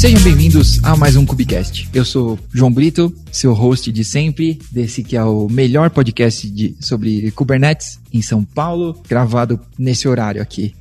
Sejam bem-vindos a mais um Cubicast. Eu sou João Brito, seu host de sempre, desse que é o melhor podcast de, sobre Kubernetes em São Paulo, gravado nesse horário aqui.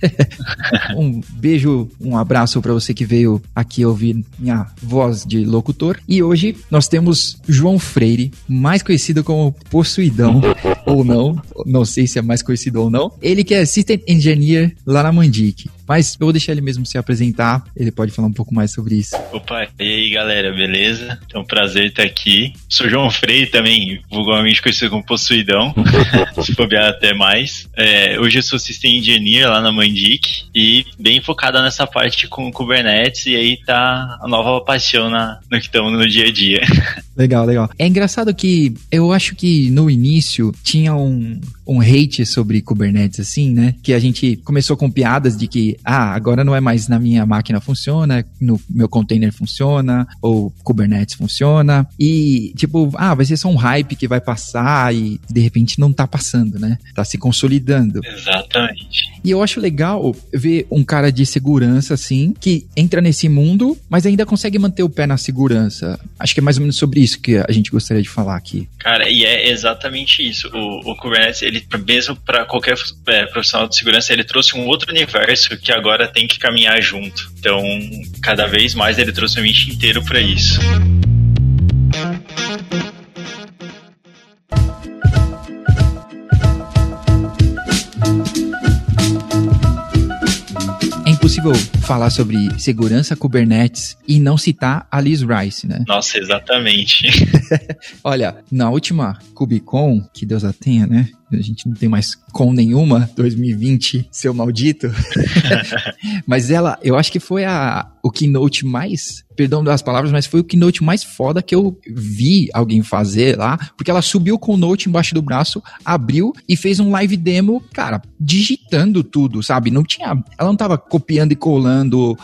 um beijo, um abraço para você que veio aqui ouvir minha voz de locutor. E hoje nós temos João Freire, mais conhecido como Possuidão, ou não, não sei se é mais conhecido ou não. Ele que é System Engineer lá na Mandic. Mas eu vou deixar ele mesmo se apresentar, ele pode falar um pouco mais sobre isso. Opa, e aí galera, beleza? É um prazer estar aqui. Sou João Freire também, vulgarmente conhecido como Possuidão, se bobear até mais. É, hoje eu sou System Engineer lá na Mandic e bem focada nessa parte com Kubernetes e aí tá a nova paixão na, no que estamos no dia a dia. Legal, legal. É engraçado que eu acho que no início tinha um, um hate sobre Kubernetes, assim, né? Que a gente começou com piadas de que, ah, agora não é mais na minha máquina funciona, no meu container funciona, ou Kubernetes funciona. E, tipo, ah, vai ser só um hype que vai passar e de repente não tá passando, né? Tá se consolidando. Exatamente. E eu acho legal ver um cara de segurança, assim, que entra nesse mundo, mas ainda consegue manter o pé na segurança. Acho que é mais ou menos sobre isso que a gente gostaria de falar aqui. Cara, e é exatamente isso. O, o Kubernetes, ele mesmo para qualquer é, profissional de segurança, ele trouxe um outro universo que agora tem que caminhar junto. Então, cada vez mais ele trouxe o ambiente inteiro para isso. impossível falar sobre segurança Kubernetes e não citar a Liz Rice, né? Nossa, exatamente. Olha, na última KubeCon, que Deus a tenha, né? A gente não tem mais com nenhuma, 2020, seu maldito. mas ela, eu acho que foi a, o keynote mais, perdão das palavras, mas foi o keynote mais foda que eu vi alguém fazer lá, porque ela subiu com o note embaixo do braço, abriu e fez um live demo, cara, digitando tudo, sabe? Não tinha, ela não tava copiando e colando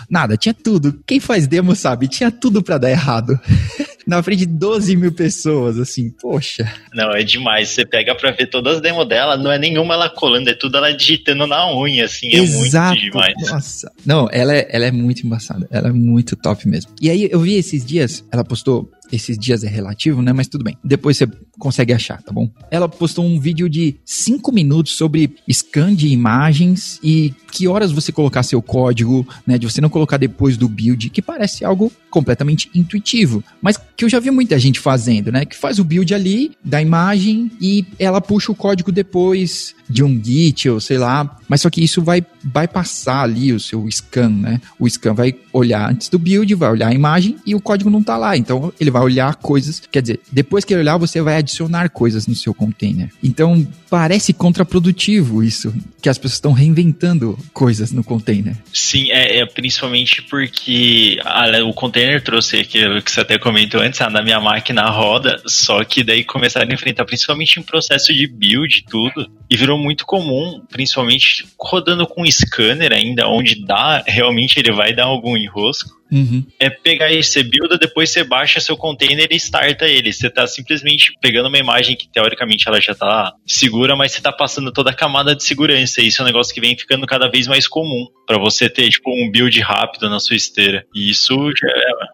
nada, tinha tudo. Quem faz demo sabe, tinha tudo para dar errado. na frente de 12 mil pessoas, assim, poxa. Não, é demais. Você pega pra ver todas as demos dela, não é nenhuma ela colando, é tudo ela digitando na unha, assim, é Exato. muito demais. Nossa. Não, ela é, ela é muito embaçada, ela é muito top mesmo. E aí eu vi esses dias, ela postou esses dias é relativo, né? Mas tudo bem. Depois você consegue achar, tá bom? Ela postou um vídeo de 5 minutos sobre scan de imagens e que horas você colocar seu código, né? De você não colocar depois do build, que parece algo completamente intuitivo, mas que eu já vi muita gente fazendo, né? Que faz o build ali da imagem e ela puxa o código depois de um Git ou sei lá, mas só que isso vai, vai passar ali o seu scan, né? O scan vai olhar antes do build, vai olhar a imagem e o código não tá lá, então ele vai olhar coisas, quer dizer, depois que ele olhar, você vai adicionar coisas no seu container. Então, parece contraprodutivo isso, que as pessoas estão reinventando coisas no container. Sim, é, é principalmente porque a, o container trouxe aquilo que você até comentou antes, ah, na minha máquina roda, só que daí começaram a enfrentar, principalmente em processo de build tudo, e virou muito comum, principalmente rodando com scanner ainda, onde dá, realmente ele vai dar algum enrosco. Uhum. É pegar e você builda, depois você baixa seu container e starta ele. Você tá simplesmente pegando uma imagem que teoricamente ela já tá segura, mas você tá passando toda a camada de segurança. Isso é um negócio que vem ficando cada vez mais comum para você ter tipo um build rápido na sua esteira. E isso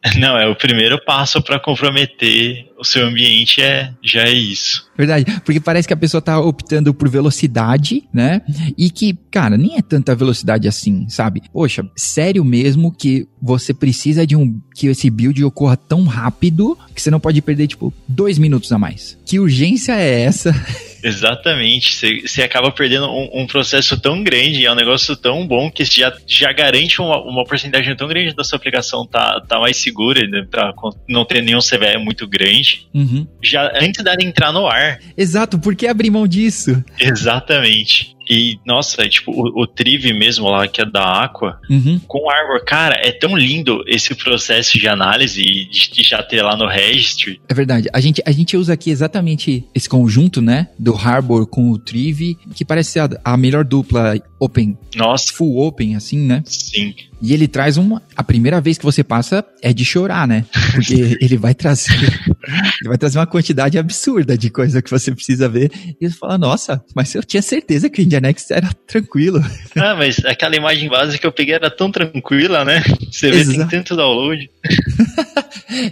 é, não é o primeiro passo para comprometer o seu ambiente é já é isso. Verdade, porque parece que a pessoa tá optando por velocidade, né? E que, cara, nem é tanta velocidade assim, sabe? Poxa, sério mesmo que você precisa de um que esse build ocorra tão rápido que você não pode perder tipo dois minutos a mais. Que urgência é essa? Exatamente. Você acaba perdendo um, um, processo tão grande, é um negócio tão bom que já, já garante uma, uma porcentagem tão grande da sua aplicação tá, tá mais segura, né, pra não ter nenhum CVE muito grande. Uhum. Já antes dela entrar no ar. Exato, por que abrir mão disso? Exatamente. E, nossa, é tipo, o, o Trive mesmo lá, que é da Aqua, uhum. com Arbor, cara, é tão lindo esse processo de análise de, de, já ter lá no registry. É verdade. A gente, a gente usa aqui exatamente esse conjunto, né, do Harbor com o Trive, que parece ser a, a melhor dupla open. Nossa. Full open, assim, né? Sim. E ele traz uma. A primeira vez que você passa é de chorar, né? Porque ele vai trazer Ele vai trazer uma quantidade absurda de coisa que você precisa ver. E você fala, nossa, mas eu tinha certeza que o Ngianex era tranquilo. Ah, mas aquela imagem base que eu peguei era tão tranquila, né? Você vê, Exato. tem tanto download.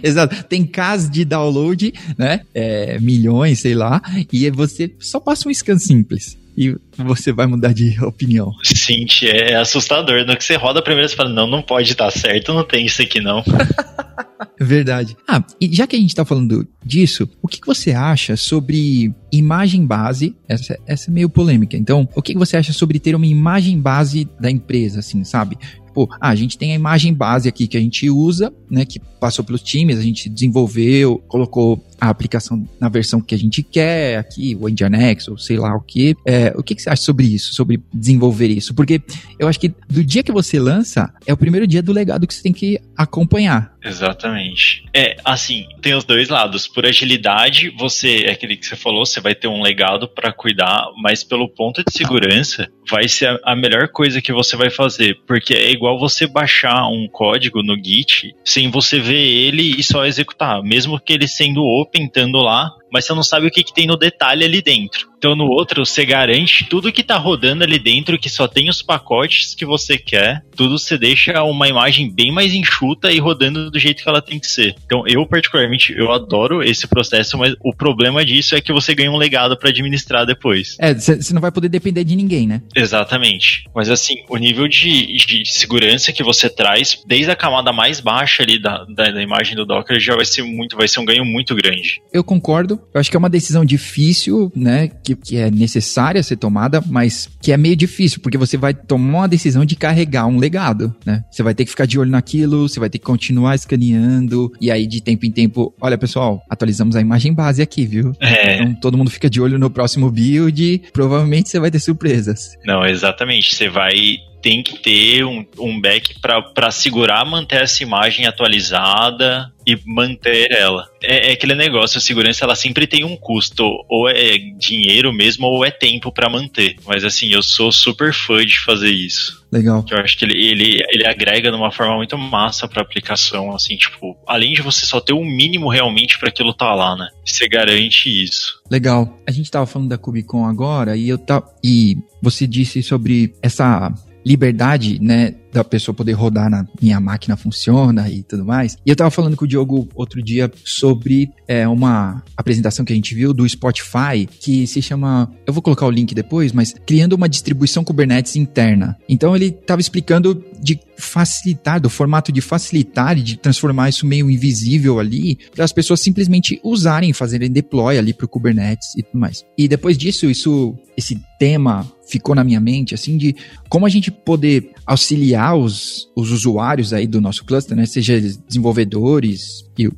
Exato. Tem casos de download, né? É, milhões, sei lá. E você só passa um scan simples e você vai mudar de opinião. Sim, é assustador. No que você roda a primeira, você fala, não, não pode estar certo, não tem isso aqui não. Verdade. Ah, e já que a gente tá falando disso, o que, que você acha sobre imagem base? Essa, essa é meio polêmica. Então, o que, que você acha sobre ter uma imagem base da empresa, assim, sabe? Tipo, ah, a gente tem a imagem base aqui que a gente usa, né, que passou pelos times, a gente desenvolveu, colocou a aplicação na versão que a gente quer, aqui, o Nginx, ou sei lá o que. É, o que, que, você acha sobre isso, sobre desenvolver isso? Porque eu acho que do dia que você lança, é o primeiro dia do legado que você tem que acompanhar. Exatamente. É, assim, tem os dois lados. Por agilidade, você, é aquele que você falou, você vai ter um legado para cuidar, mas pelo ponto de segurança, vai ser a, melhor coisa que você vai fazer, porque é igual você baixar um código no Git sem você ver ele e só executar, mesmo que ele sendo open, estando lá, mas você não sabe o que, que tem no detalhe ali dentro. Então no outro você garante tudo que está rodando ali dentro, que só tem os pacotes que você quer, tudo você deixa uma imagem bem mais enxuta e rodando do jeito que ela tem que ser. Então eu particularmente eu adoro esse processo, mas o problema disso é que você ganha um legado para administrar depois. É, você não vai poder depender de ninguém, né? Exatamente. Mas assim, o nível de, de segurança que você traz, desde a camada mais baixa ali da, da, da imagem do Docker, já vai ser muito, vai ser um ganho muito grande. Eu concordo. Eu acho que é uma decisão difícil, né? Que, que é necessária ser tomada, mas que é meio difícil, porque você vai tomar uma decisão de carregar um legado, né? Você vai ter que ficar de olho naquilo, você vai ter que continuar escaneando, e aí de tempo em tempo, olha pessoal, atualizamos a imagem base aqui, viu? É. Então todo mundo fica de olho no próximo build, provavelmente você vai ter surpresas. Não, exatamente. Você vai tem que ter um, um back para segurar, manter essa imagem atualizada e manter ela. É, é, aquele negócio, a segurança ela sempre tem um custo, ou é dinheiro mesmo, ou é tempo para manter. Mas assim, eu sou super fã de fazer isso. Legal. Eu acho que ele, ele, ele agrega de uma forma muito massa pra aplicação, assim, tipo, além de você só ter o um mínimo realmente para aquilo tá lá, né? Você garante isso. Legal. A gente tava falando da Cubicon agora e eu tá e você disse sobre essa liberdade, né, da pessoa poder rodar na minha máquina funciona e tudo mais. E eu tava falando com o Diogo outro dia sobre é, uma apresentação que a gente viu do Spotify que se chama, eu vou colocar o link depois, mas criando uma distribuição Kubernetes interna. Então ele tava explicando de facilitar, do formato de facilitar e de transformar isso meio invisível ali, para as pessoas simplesmente usarem, fazerem deploy ali para o Kubernetes e tudo mais. E depois disso, isso, esse tema ficou na minha mente, assim, de como a gente poder auxiliar os, os usuários aí do nosso cluster, né? Seja desenvolvedores e o,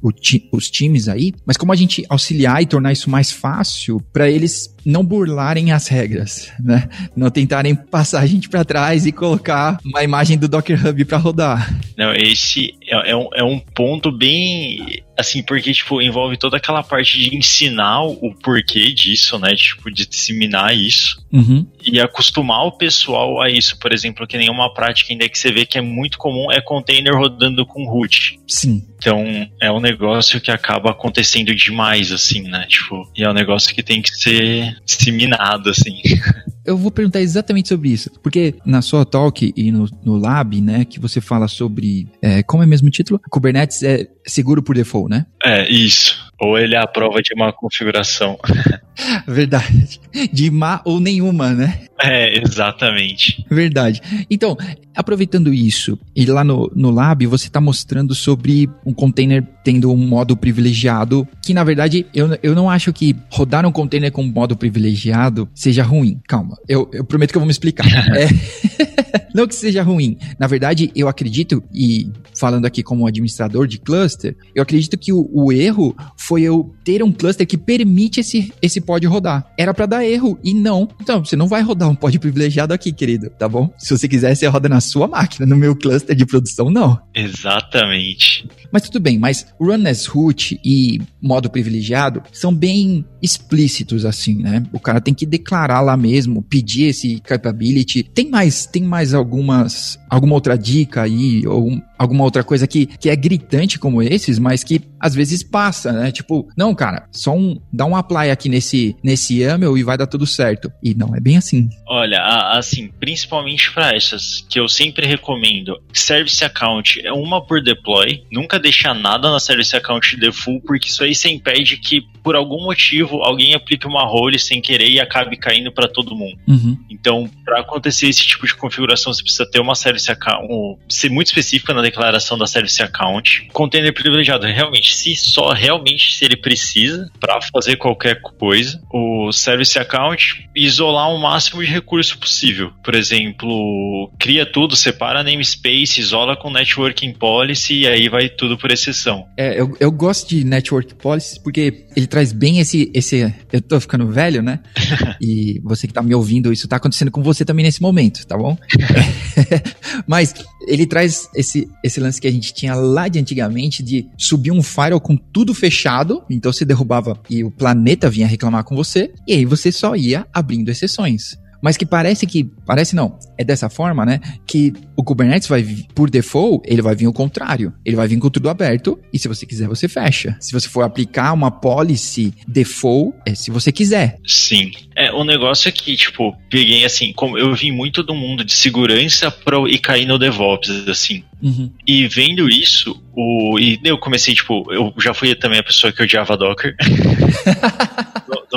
os times aí, mas como a gente auxiliar e tornar isso mais fácil para eles não burlarem as regras, né? Não tentarem passar a gente para trás e colocar uma imagem do Docker Hub para rodar. Não, esse é, é, um, é um ponto bem assim, porque, tipo, envolve toda aquela parte de ensinar o porquê disso, né? Tipo, de disseminar isso. Uhum. E acostumar o pessoal a isso. Por exemplo, que nenhuma prática ainda que você vê que é muito comum é container rodando com root. Sim. Então, é um negócio que acaba acontecendo demais, assim, né? Tipo, e é um negócio que tem que ser disseminado, assim. Eu vou perguntar exatamente sobre isso, porque na sua talk e no, no lab, né, que você fala sobre, é, como é mesmo o título? Kubernetes é seguro por default, né? É, isso. Ou ele é a prova de uma configuração. Verdade. De má ou nenhuma, né? É, exatamente. Verdade. Então, aproveitando isso, e lá no, no lab você está mostrando sobre um container tendo um modo privilegiado, que na verdade eu, eu não acho que rodar um container com modo privilegiado seja ruim. Calma, eu, eu prometo que eu vou me explicar. é. Não que seja ruim. Na verdade, eu acredito, e falando aqui como administrador de cluster, eu acredito que o, o erro foi eu ter um cluster que permite esse, esse pod rodar. Era para dar erro e não. Então, você não vai rodar um pod privilegiado aqui, querido, tá bom? Se você quiser, você roda na sua máquina, no meu cluster de produção, não. Exatamente. Mas tudo bem, mas run as root e modo privilegiado são bem explícitos assim, né? O cara tem que declarar lá mesmo, pedir esse capability. Tem mais, tem mais algumas alguma outra dica aí, ou alguma outra coisa que, que é gritante como esses, mas que às vezes passa, né? Tipo, não, cara, só um, dá um apply aqui nesse, nesse YAML e vai dar tudo certo. E não é bem assim. Olha, assim, principalmente para essas, que eu sempre recomendo, Service Account é uma por deploy, nunca deixar nada na Service Account default, porque isso aí você impede que, por algum motivo, alguém aplique uma role sem querer e acabe caindo para todo mundo. Uhum. Então, para acontecer esse tipo de configuração, você precisa ter uma Service Account, ser muito específica na declaração da Service Account. Container privilegiado, realmente, se só realmente se ele precisa para fazer qualquer coisa, o Service Account isolar o máximo de recurso possível. Por exemplo, cria tudo, separa namespace, isola com networking policy e aí vai tudo por exceção. É, eu, eu gosto de network policy porque ele traz bem esse, esse. Eu tô ficando velho, né? e você que tá me ouvindo, isso tá acontecendo com você também nesse momento, tá bom? Mas ele traz esse, esse lance que a gente tinha lá de antigamente de subir um firewall com tudo fechado, então você derrubava e o planeta vinha reclamar com você, e aí você só ia abrindo exceções mas que parece que, parece não, é dessa forma, né, que o Kubernetes vai, por default, ele vai vir o contrário. Ele vai vir com tudo aberto e se você quiser, você fecha. Se você for aplicar uma policy default, é se você quiser. Sim. É, o negócio é que, tipo, peguei assim, como eu vim muito do mundo de segurança pro, e caí no DevOps, assim. Uhum. E vendo isso, o, e eu comecei, tipo, eu já fui também a pessoa que odiava Docker.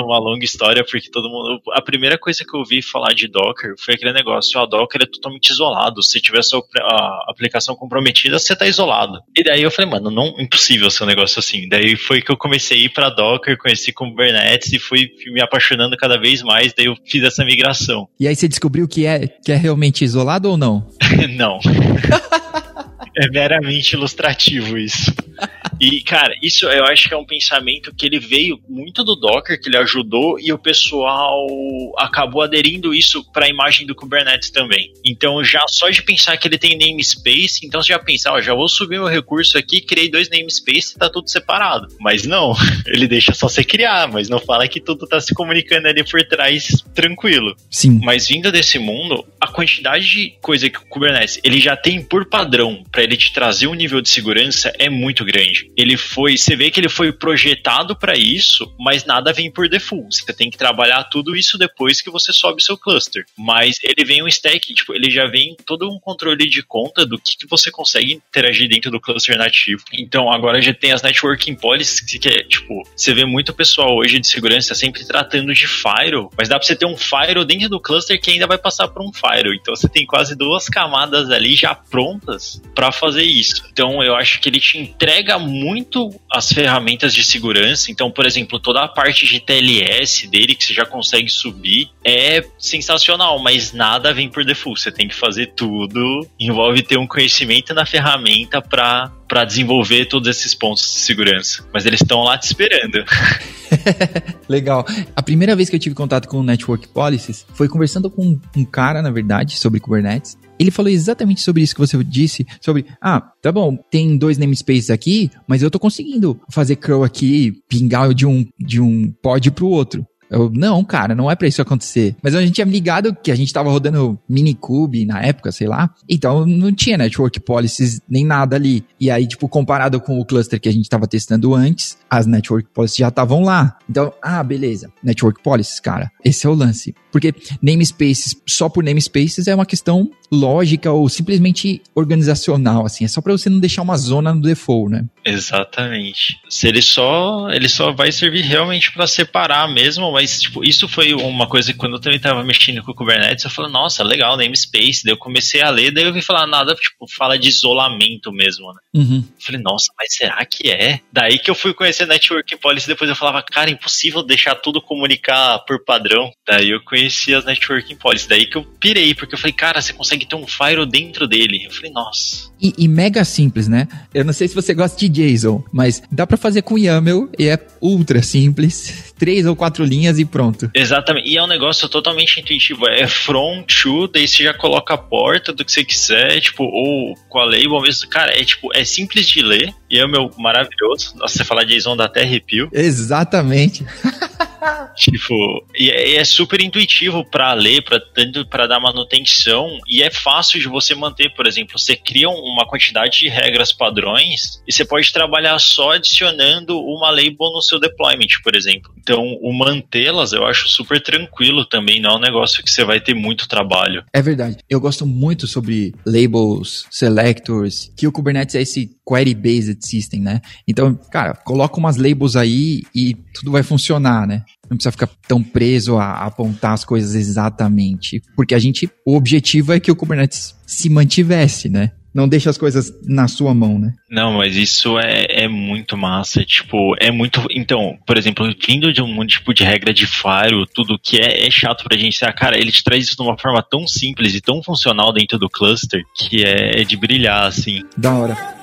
uma longa história, porque todo mundo. A primeira coisa que eu ouvi falar de Docker foi aquele negócio: o Docker é totalmente isolado. Se tiver sua a aplicação comprometida, você tá isolado. E daí eu falei, mano, não impossível ser um negócio assim. Daí foi que eu comecei a ir pra Docker, conheci Kubernetes e fui me apaixonando cada vez mais. Daí eu fiz essa migração. E aí você descobriu que é, que é realmente isolado ou não? não. é meramente ilustrativo isso. E, cara, isso eu acho que é um pensamento que ele veio muito do Docker, que ele ajudou, e o pessoal acabou aderindo isso para a imagem do Kubernetes também. Então, já só de pensar que ele tem namespace, então você já pensa, ó, já vou subir meu recurso aqui, criei dois namespace e tá tudo separado. Mas não, ele deixa só você criar, mas não fala que tudo tá se comunicando ali por trás tranquilo. Sim. Mas vindo desse mundo, a quantidade de coisa que o Kubernetes ele já tem por padrão para ele te trazer um nível de segurança é muito grande ele foi, você vê que ele foi projetado para isso, mas nada vem por default. Você tem que trabalhar tudo isso depois que você sobe seu cluster. Mas ele vem um stack, tipo, ele já vem todo um controle de conta do que, que você consegue interagir dentro do cluster nativo. Então agora já tem as networking policies que é, tipo, você vê muito pessoal hoje de segurança sempre tratando de firewall, mas dá para você ter um firewall dentro do cluster que ainda vai passar por um firewall. Então você tem quase duas camadas ali já prontas para fazer isso. Então eu acho que ele te entrega muito muito as ferramentas de segurança. Então, por exemplo, toda a parte de TLS dele que você já consegue subir é sensacional, mas nada vem por default. Você tem que fazer tudo. Envolve ter um conhecimento na ferramenta para para desenvolver todos esses pontos de segurança. Mas eles estão lá te esperando. Legal. A primeira vez que eu tive contato com o Network Policies foi conversando com um cara, na verdade, sobre Kubernetes ele falou exatamente sobre isso que você disse, sobre, ah, tá bom, tem dois namespaces aqui, mas eu tô conseguindo fazer curl aqui, pingar de um, de um pod pro outro. Eu, não, cara, não é para isso acontecer. Mas a gente tinha ligado que a gente tava rodando Minikube na época, sei lá. Então não tinha network policies nem nada ali. E aí, tipo, comparado com o cluster que a gente tava testando antes, as network policies já estavam lá. Então, ah, beleza. Network policies, cara, esse é o lance. Porque namespaces, só por namespaces é uma questão lógica ou simplesmente organizacional, assim. É só para você não deixar uma zona no default, né? Exatamente. Se ele só, ele só vai servir realmente para separar mesmo, mas tipo, isso foi uma coisa que quando eu também tava mexendo com o Kubernetes, eu falei, nossa, legal, namespace. Daí eu comecei a ler, daí eu vi falar nada, tipo, fala de isolamento mesmo, né? Uhum. Eu falei, nossa, mas será que é? Daí que eu fui conhecer Network Policy, depois eu falava, cara, impossível deixar tudo comunicar por padrão. Daí eu conheci as Network Policy, daí que eu pirei, porque eu falei, cara, você consegue ter um firewall dentro dele. Eu falei, nossa. E, e, mega simples, né? Eu não sei se você gosta de JSON, mas dá para fazer com YAML e é ultra simples. Três ou quatro linhas e pronto. Exatamente. E é um negócio totalmente intuitivo. É from to, daí você já coloca a porta do que você quiser, tipo, ou com a label mesmo. Cara, é tipo, é simples de ler. YAML maravilhoso. Nossa, você falar JSON dá até arrepio. Exatamente. tipo, e é, é, super intuitivo para ler, para tanto para dar manutenção e é fácil de você manter, por exemplo, você cria uma quantidade de regras padrões e você pode trabalhar só adicionando uma label no seu deployment, por exemplo. Então, o mantê-las eu acho super tranquilo também, não é um negócio que você vai ter muito trabalho. É verdade. Eu gosto muito sobre labels, selectors, que o Kubernetes é esse query-based system, né? Então, cara, coloca umas labels aí e tudo vai funcionar, né? Não precisa ficar tão preso a, a apontar as coisas exatamente. Porque a gente, o objetivo é que o Kubernetes se mantivesse, né? não deixa as coisas na sua mão, né? Não, mas isso é, é muito massa. Tipo, é muito. Então, por exemplo, vindo de um tipo de regra de faro, tudo que é, é chato pra gente. Ah, cara, ele te traz isso de uma forma tão simples e tão funcional dentro do cluster que é, é de brilhar, assim. Da hora.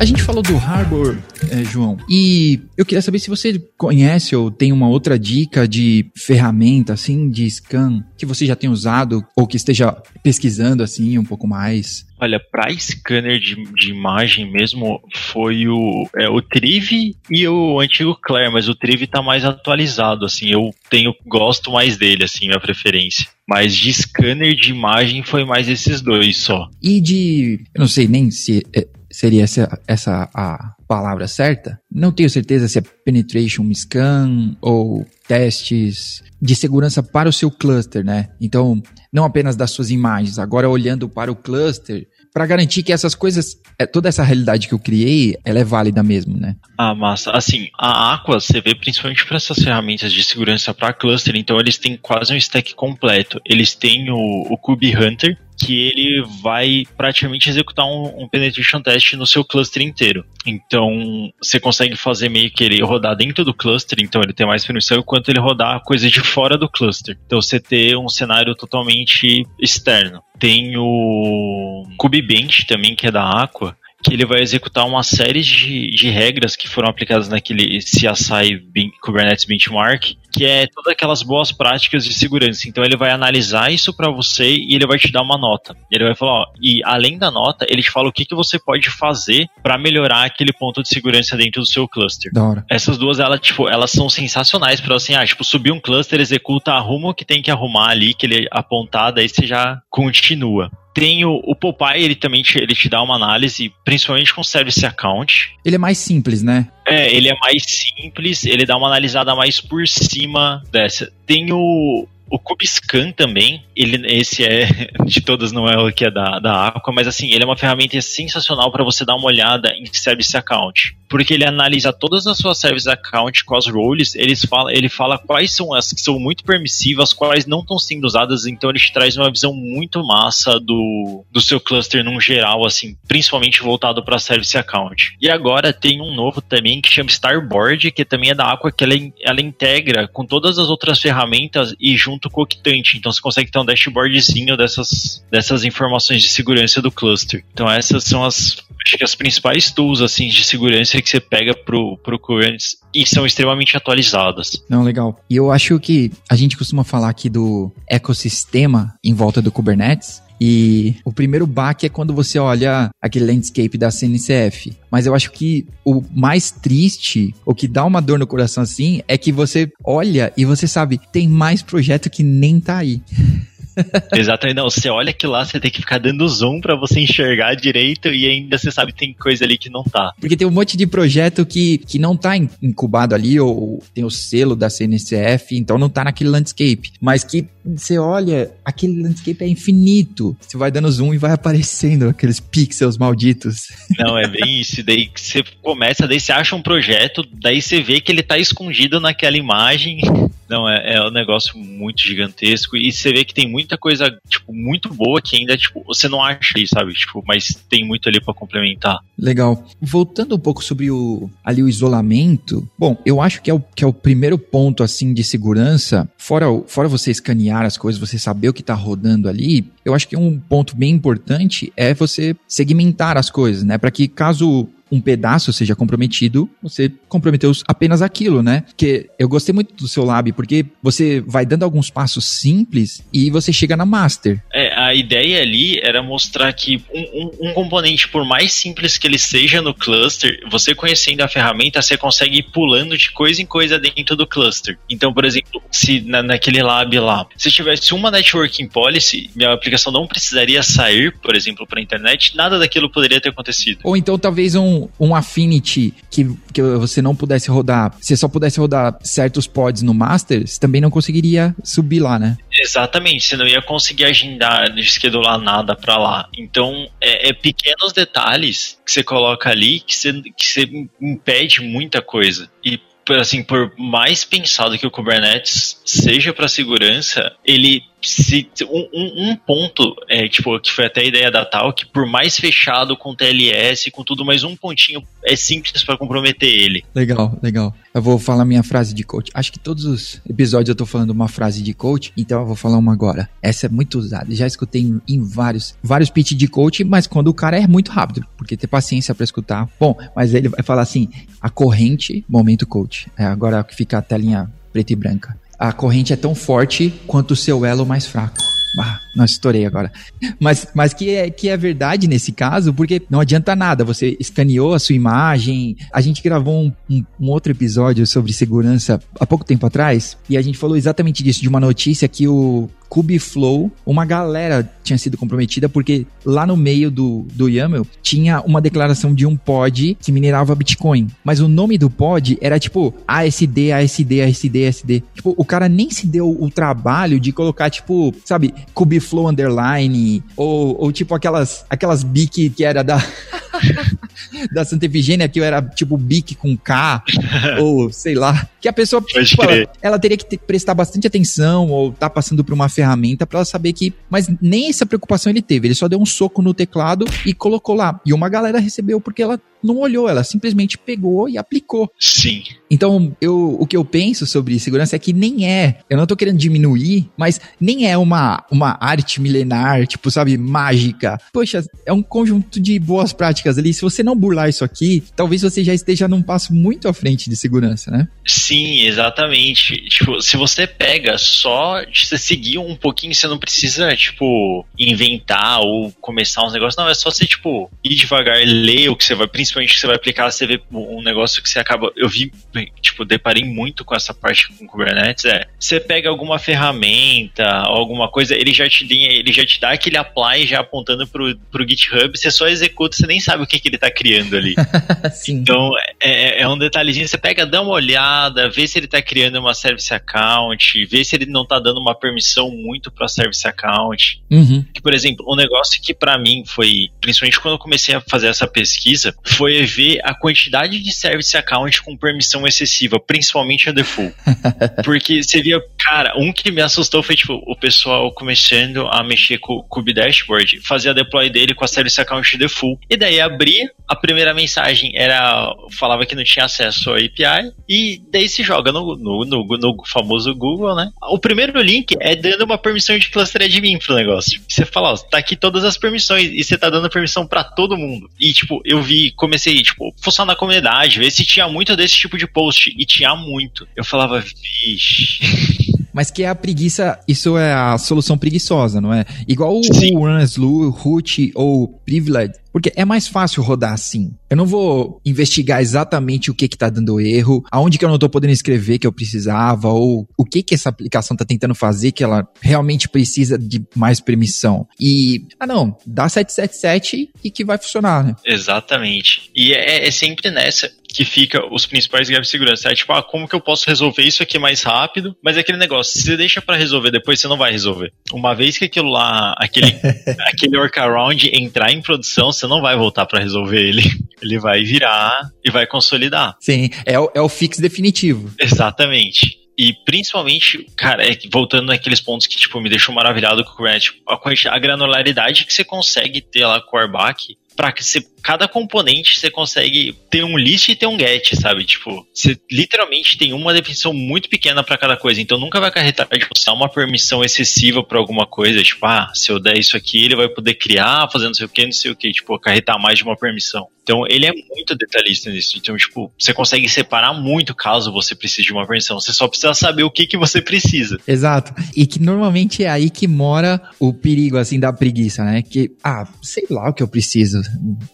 A gente falou do Harbor, é, João, e eu queria saber se você conhece ou tem uma outra dica de ferramenta, assim, de scan que você já tem usado ou que esteja pesquisando, assim, um pouco mais. Olha, para scanner de, de, imagem mesmo foi o, é, o Triv e o antigo Claire, mas o Triv tá mais atualizado, assim, eu tenho, gosto mais dele, assim, minha preferência. Mas de scanner de imagem foi mais esses dois só. E de, eu não sei nem se é, seria essa, essa a palavra certa. Não tenho certeza se é penetration scan ou testes de segurança para o seu cluster, né? Então, não apenas das suas imagens, agora olhando para o cluster, para garantir que essas coisas, é, toda essa realidade que eu criei, ela é válida mesmo, né? Ah, massa. Assim, a Aqua você vê principalmente para essas ferramentas de segurança para cluster, então eles têm quase um stack completo. Eles têm o, o Kube Hunter, que ele vai praticamente executar um, um, penetration test no seu cluster inteiro. Então, você consegue fazer meio que ele rodar dentro do cluster, então ele tem mais permissão, quanto ele rodar coisas de fora do cluster. Então, você ter um cenário totalmente externo. Tem o KubeBench também, que é da Aqua, que ele vai executar uma série de, de regras que foram aplicadas naquele CSI Kubernetes Benchmark, que é todas aquelas boas práticas de segurança. Então ele vai analisar isso para você e ele vai te dar uma nota. Ele vai falar, ó, e além da nota, ele te fala o que, que você pode fazer para melhorar aquele ponto de segurança dentro do seu cluster. Da hora. Essas duas, elas, tipo, elas são sensacionais para assim, ah, tipo, subir um cluster, executa, arruma o que tem que arrumar ali, que ele é apontado, aí você já continua. Tem o, o Popeye, ele também te, ele te dá uma análise, principalmente com Service Account. Ele é mais simples, né? É, ele é mais simples, ele dá uma analisada mais por cima dessa. Tem o, o Kubiscan também, ele, esse é, de todas não é o que é da, da Aqua, mas assim, ele é uma ferramenta sensacional para você dar uma olhada em Service Account. Porque ele analisa todas as suas Service Account com as roles, eles fala, ele fala quais são as que são muito permissivas, quais não estão sendo usadas, então ele te traz uma visão muito massa do, do seu cluster num geral, assim, principalmente voltado para Service Account. E agora tem um novo também que chama Starboard, que também é da Aqua, que ela, ela integra com todas as outras ferramentas e junto com o Octante. Então você consegue ter um dashboardzinho dessas, dessas informações de segurança do cluster. Então essas são as acho que as principais tools assim de segurança que você pega pro, pro Kubernetes e são extremamente atualizadas. Não, legal. E eu acho que a gente costuma falar aqui do ecossistema em volta do Kubernetes. E o primeiro baque é quando você olha aquele landscape da CNCF. Mas eu acho que o mais triste, o que dá uma dor no coração assim, é que você olha e você sabe, tem mais projeto que nem tá aí. Exatamente, não. Você olha que lá, você tem que ficar dando zoom para você enxergar direito e ainda você sabe que tem coisa ali que não tá. Porque tem um monte de projeto que, que não tá incubado ali, ou tem o selo da CNCF, então não tá naquele landscape. Mas que você olha, aquele landscape é infinito. Você vai dando zoom e vai aparecendo aqueles pixels malditos. Não, é bem isso. Daí você começa, daí você acha um projeto, daí você vê que ele tá escondido naquela imagem. Não, é, é um negócio muito gigantesco. E você vê que tem muita coisa, tipo, muito boa que ainda, tipo, você não acha aí, sabe? Tipo, mas tem muito ali para complementar. Legal. Voltando um pouco sobre o ali o isolamento. Bom, eu acho que é o, que é o primeiro ponto, assim, de segurança. Fora, fora você escanear as coisas, você saber o que tá rodando ali, eu acho que um ponto bem importante é você segmentar as coisas, né? Para que caso um pedaço seja comprometido, você comprometeu apenas aquilo, né? Que eu gostei muito do seu lab, porque você vai dando alguns passos simples e você chega na master. É, a ideia ali era mostrar que um, um, um componente, por mais simples que ele seja no cluster, você conhecendo a ferramenta, você consegue ir pulando de coisa em coisa dentro do cluster. Então, por exemplo, se na, naquele lab lá, se tivesse uma networking policy, minha aplicação não precisaria sair, por exemplo, para a internet, nada daquilo poderia ter acontecido. Ou então talvez um, um Affinity que, que você não pudesse rodar, você só pudesse rodar certos pods no master, você também não conseguiria subir lá, né? Exatamente, você não ia conseguir agendar, esquedular nada para lá. Então, é, é, pequenos detalhes que você coloca ali que você, que você impede muita coisa. E assim, por mais pensado que o Kubernetes seja para segurança, ele se um, um, ponto, é, tipo, que foi até a ideia da tal, que por mais fechado com TLS, com tudo, mais um pontinho é simples para comprometer ele. Legal, legal. Eu vou falar minha frase de coach. Acho que todos os episódios eu tô falando uma frase de coach, então eu vou falar uma agora. Essa é muito usada. Já escutei em, em vários, vários pitch de coach, mas quando o cara é muito rápido, porque ter paciência para escutar. Bom, mas ele vai falar assim: a corrente, momento coach. É agora que fica a telinha preta e branca a corrente é tão forte quanto o seu elo mais fraco. Ah, não estourei agora. Mas, mas que, é, que é verdade nesse caso, porque não adianta nada. Você escaneou a sua imagem. A gente gravou um, um, um, outro episódio sobre segurança há pouco tempo atrás e a gente falou exatamente disso, de uma notícia que o Kubeflow, uma galera tinha sido comprometida porque lá no meio do, do YAML tinha uma declaração de um pod que minerava Bitcoin. Mas o nome do pod era tipo ASD, ASD, ASD, ASD. Tipo, o cara nem se deu o trabalho de colocar, tipo, sabe, Kubeflow underline ou, ou tipo aquelas, aquelas BIC que era da. da Santa Efigênia, que era tipo BIC com K, ou sei lá. Que a pessoa, tipo, ela, ela, teria que ter, prestar bastante atenção ou tá passando por uma ferramenta para ela saber que. Mas nem essa preocupação ele teve. Ele só deu um soco no teclado e colocou lá. E uma galera recebeu porque ela não olhou, ela simplesmente pegou e aplicou. Sim. Então, eu, o que eu penso sobre segurança é que nem é, eu não tô querendo diminuir, mas nem é uma, uma arte milenar, tipo, sabe, mágica. Poxa, é um conjunto de boas práticas ali. Se você não burlar isso aqui, talvez você já esteja num passo muito à frente de segurança, né? Sim, exatamente. Tipo, se você pega só você seguir um pouquinho, você não precisa, tipo, inventar ou começar uns negócios. Não, é só você, tipo, ir devagar, ler o que você vai, principalmente que você vai aplicar, você vê um negócio que você acaba. Eu vi, tipo, deparei muito com essa parte com Kubernetes. É, você pega alguma ferramenta, alguma coisa, ele já te, ele já te dá aquele apply já apontando pro, pro GitHub, você só executa, você nem sabe o que, que ele tá criando ali. então, é, é um detalhezinho, você pega, dá uma olhada, vê se ele tá criando uma service account, vê se ele não tá dando uma permissão muito pra service account. Uhum. Que, por exemplo, um negócio que para mim foi, principalmente quando eu comecei a fazer essa pesquisa, foi ver a quantidade de service account com permissão excessiva, principalmente a default. Porque você via, cara, um que me assustou foi tipo o pessoal começando a mexer com, o dashboard, fazia a deploy dele com a service account default, e daí abria, a primeira mensagem era falava que não tinha acesso à API, e daí se joga no, no, no, no famoso Google, né? O primeiro link é dando uma permissão de cluster admin pro negócio. Você fala, ó, tá aqui todas as permissões, e você tá dando permissão para todo mundo. E, tipo, eu vi, comecei, tipo, fuçar na comunidade, ver se tinha muito desse tipo de post, e tinha muito. Eu falava, vixe. Mas que é a preguiça, isso é a solução preguiçosa, não é? Igual o, o Runslu, Root ou Privilege, porque é mais fácil rodar assim. Eu não vou investigar exatamente o que que tá dando erro, aonde que eu não tô podendo escrever que eu precisava, ou o que que essa aplicação tá tentando fazer que ela realmente precisa de mais permissão. E, ah não, dá 777 e que vai funcionar, né? Exatamente. E é, é sempre nessa que fica os principais gaps de segurança. É tipo, ah, como que eu posso resolver isso aqui mais rápido? Mas é aquele negócio, se você deixa para resolver depois, você não vai resolver. Uma vez que aquilo lá, aquele, aquele workaround entrar em produção, você não vai voltar para resolver ele. Ele vai virar e vai consolidar. Sim, é o, é o fix definitivo. Exatamente. E principalmente, cara, é, voltando naqueles pontos que, tipo, me deixou maravilhado com o Kubernetes, a, a granularidade que você consegue ter lá com o Arbac para que você, cada componente você consegue ter um list e ter um get, sabe? Tipo, você literalmente tem uma definição muito pequena para cada coisa, então nunca vai acarretar você dar uma permissão excessiva para alguma coisa, tipo, ah, se eu der isso aqui, ele vai poder criar, fazendo não sei o que, não sei o que, tipo, acarretar mais de uma permissão. Então ele é muito detalhista nisso. Então, tipo, você consegue separar muito caso você precise de uma permissão. Você só precisa saber o que, que você precisa. Exato. E que normalmente é aí que mora o perigo, assim, da preguiça, né? Que, ah, sei lá o que eu preciso.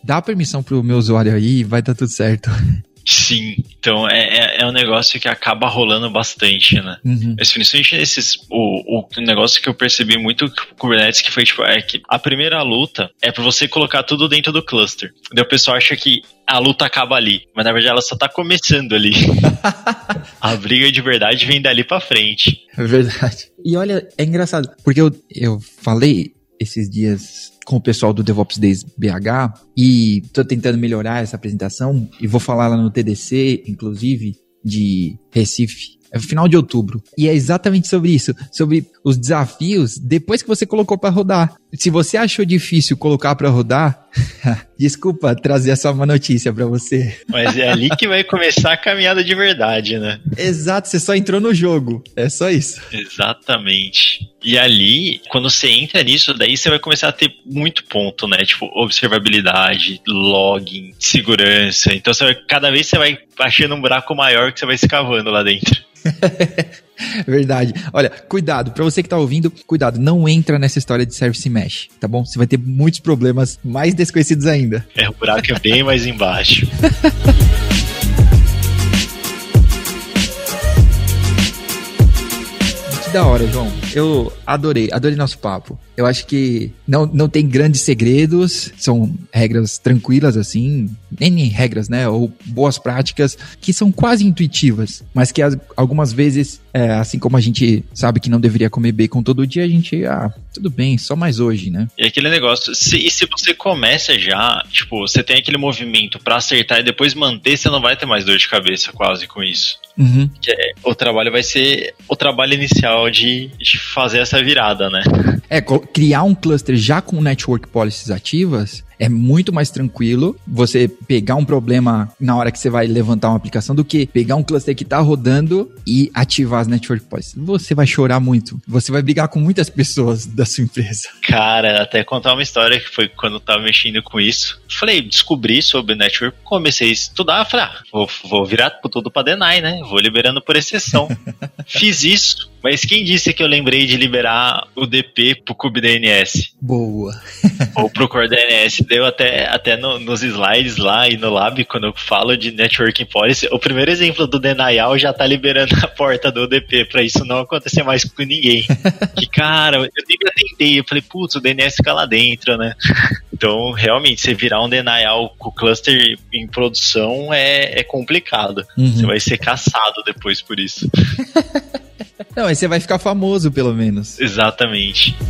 Dá permissão pro meu usuário aí e vai dar tudo certo. Sim, então é, é, é, um negócio que acaba rolando bastante, né? Uhum. Principalmente nesses. O, o negócio que eu percebi muito com o Kubernetes que foi tipo, é que a primeira luta é para você colocar tudo dentro do cluster. Daí o pessoal acha que a luta acaba ali, mas na verdade ela só tá começando ali. a briga de verdade vem dali para frente. É verdade. E olha, é engraçado, porque eu, eu falei esses dias com o pessoal do DevOps Days BH e tô tentando melhorar essa apresentação e vou falar lá no TDC, inclusive, de Recife. É final de outubro. E é exatamente sobre isso, sobre os desafios depois que você colocou para rodar. Se você achou difícil colocar para rodar, desculpa trazer essa má notícia para você. Mas é ali que vai começar a caminhada de verdade, né? Exato, você só entrou no jogo. É só isso. Exatamente. E ali, quando você entra nisso, daí você vai começar a ter muito ponto, né? Tipo, observabilidade, login, segurança. Então, vai, cada vez você vai achando um buraco maior que você vai se cavando lá dentro. Verdade. Olha, cuidado, para você que tá ouvindo, cuidado, não entra nessa história de service mesh, tá bom? Você vai ter muitos problemas mais desconhecidos ainda. É, o buraco é bem mais embaixo. que da hora, João. Eu adorei, adorei nosso papo. Eu acho que não, não tem grandes segredos, são regras tranquilas assim, nem regras, né? Ou boas práticas que são quase intuitivas, mas que algumas vezes, é, assim como a gente sabe que não deveria comer bacon todo dia, a gente, ah, tudo bem, só mais hoje, né? E aquele negócio, se, e se você começa já, tipo, você tem aquele movimento para acertar e depois manter, você não vai ter mais dor de cabeça quase com isso. Uhum. Que é, o trabalho vai ser o trabalho inicial de, de fazer essa virada, né? É, criar um cluster já com network policies ativas é muito mais tranquilo você pegar um problema na hora que você vai levantar uma aplicação do que pegar um cluster que tá rodando e ativar as network policies. Você vai chorar muito. Você vai brigar com muitas pessoas da sua empresa. Cara, até contar uma história que foi quando eu tava mexendo com isso. Falei, descobri sobre network, comecei a estudar, falei, ah, vou, vou virar tudo pra deny, né? Vou liberando por exceção. Fiz isso, mas quem disse que eu lembrei de liberar o DP pro KubeDNS? Boa. Ou pro Core DNS? Deu até, até no, nos slides lá e no lab, quando eu falo de Networking Policy, o primeiro exemplo do denial já tá liberando a porta do DP pra isso não acontecer mais com ninguém. que, cara, eu nem tentei, eu falei, putz, o DNS fica lá dentro, né? Então, realmente, você virar um denial com o cluster em produção é, é complicado. Uhum. Você vai ser caçado depois por isso. Não, aí você vai ficar famoso, pelo menos. Exatamente.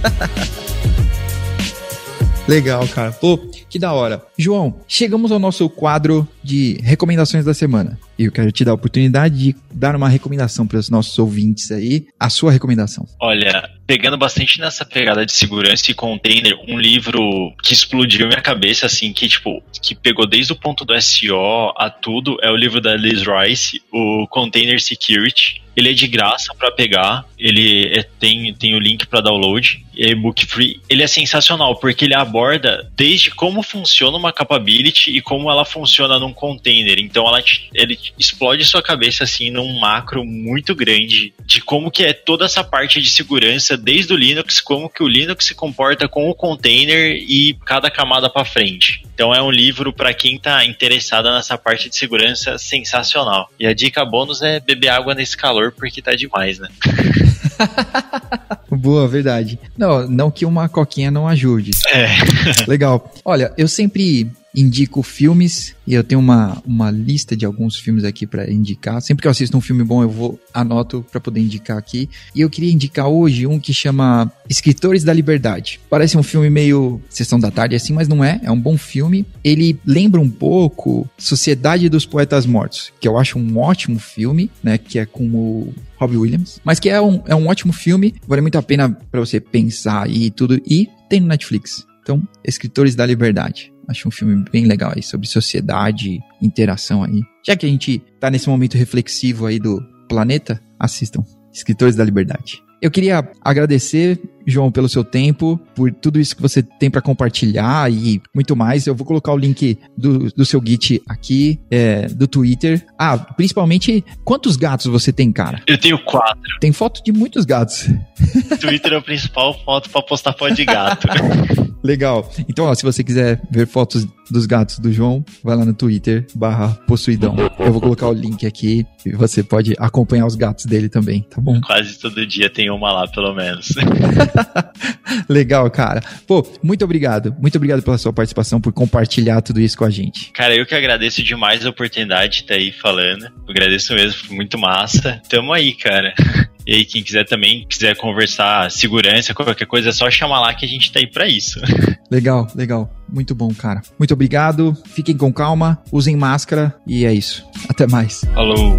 Legal, cara. Pô, que da hora. João, chegamos ao nosso quadro de recomendações da semana. E eu quero te dar a oportunidade de dar uma recomendação para os nossos ouvintes aí. A sua recomendação. Olha, pegando bastante nessa pegada de segurança e container, um livro que explodiu minha cabeça, assim, que, tipo, que pegou desde o ponto do SEO a tudo, é o livro da Liz Rice, o Container Security. Ele é de graça para pegar, ele é, tem, tem o link para download, é e-book free. Ele é sensacional porque ele aborda desde como funciona uma capability e como ela funciona num container. Então ela ele explode sua cabeça assim num macro muito grande de como que é toda essa parte de segurança desde o Linux, como que o Linux se comporta com o container e cada camada para frente. Então é um livro para quem está interessado nessa parte de segurança sensacional. E a dica bônus é beber água nesse calor porque tá demais, né? Boa, verdade. Não, não que uma coquinha não ajude. É. Legal. Olha, eu sempre indico filmes e eu tenho uma, uma lista de alguns filmes aqui para indicar. Sempre que eu assisto um filme bom, eu vou anoto para poder indicar aqui. E eu queria indicar hoje um que chama Escritores da Liberdade. Parece um filme meio sessão da tarde assim, mas não é. É um bom filme. Ele lembra um pouco Sociedade dos Poetas Mortos, que eu acho um ótimo filme, né? Que é com o Robbie Williams, mas que é um, é um ótimo filme. Vale muito a pena para você pensar e tudo. E tem no Netflix. Então, Escritores da Liberdade. Acho um filme bem legal aí sobre sociedade, interação aí. Já que a gente tá nesse momento reflexivo aí do planeta, assistam. Escritores da Liberdade. Eu queria agradecer, João, pelo seu tempo, por tudo isso que você tem para compartilhar e muito mais. Eu vou colocar o link do, do seu Git aqui, é, do Twitter. Ah, principalmente, quantos gatos você tem, cara? Eu tenho quatro. Tem foto de muitos gatos. Twitter é a principal foto para postar foto de gato. Legal. Então, ó, se você quiser ver fotos dos gatos do João, vai lá no Twitter, barra possuidão. Eu vou colocar o link aqui e você pode acompanhar os gatos dele também, tá bom? Quase todo dia tem uma lá, pelo menos. Legal, cara. Pô, muito obrigado. Muito obrigado pela sua participação, por compartilhar tudo isso com a gente. Cara, eu que agradeço demais a oportunidade de estar aí falando. Eu agradeço mesmo, foi muito massa. Tamo aí, cara. E aí, quem quiser também, quiser conversar segurança, qualquer coisa, é só chamar lá que a gente tá aí pra isso. Legal, legal. Muito bom, cara. Muito obrigado. Fiquem com calma, usem máscara e é isso. Até mais. Falou.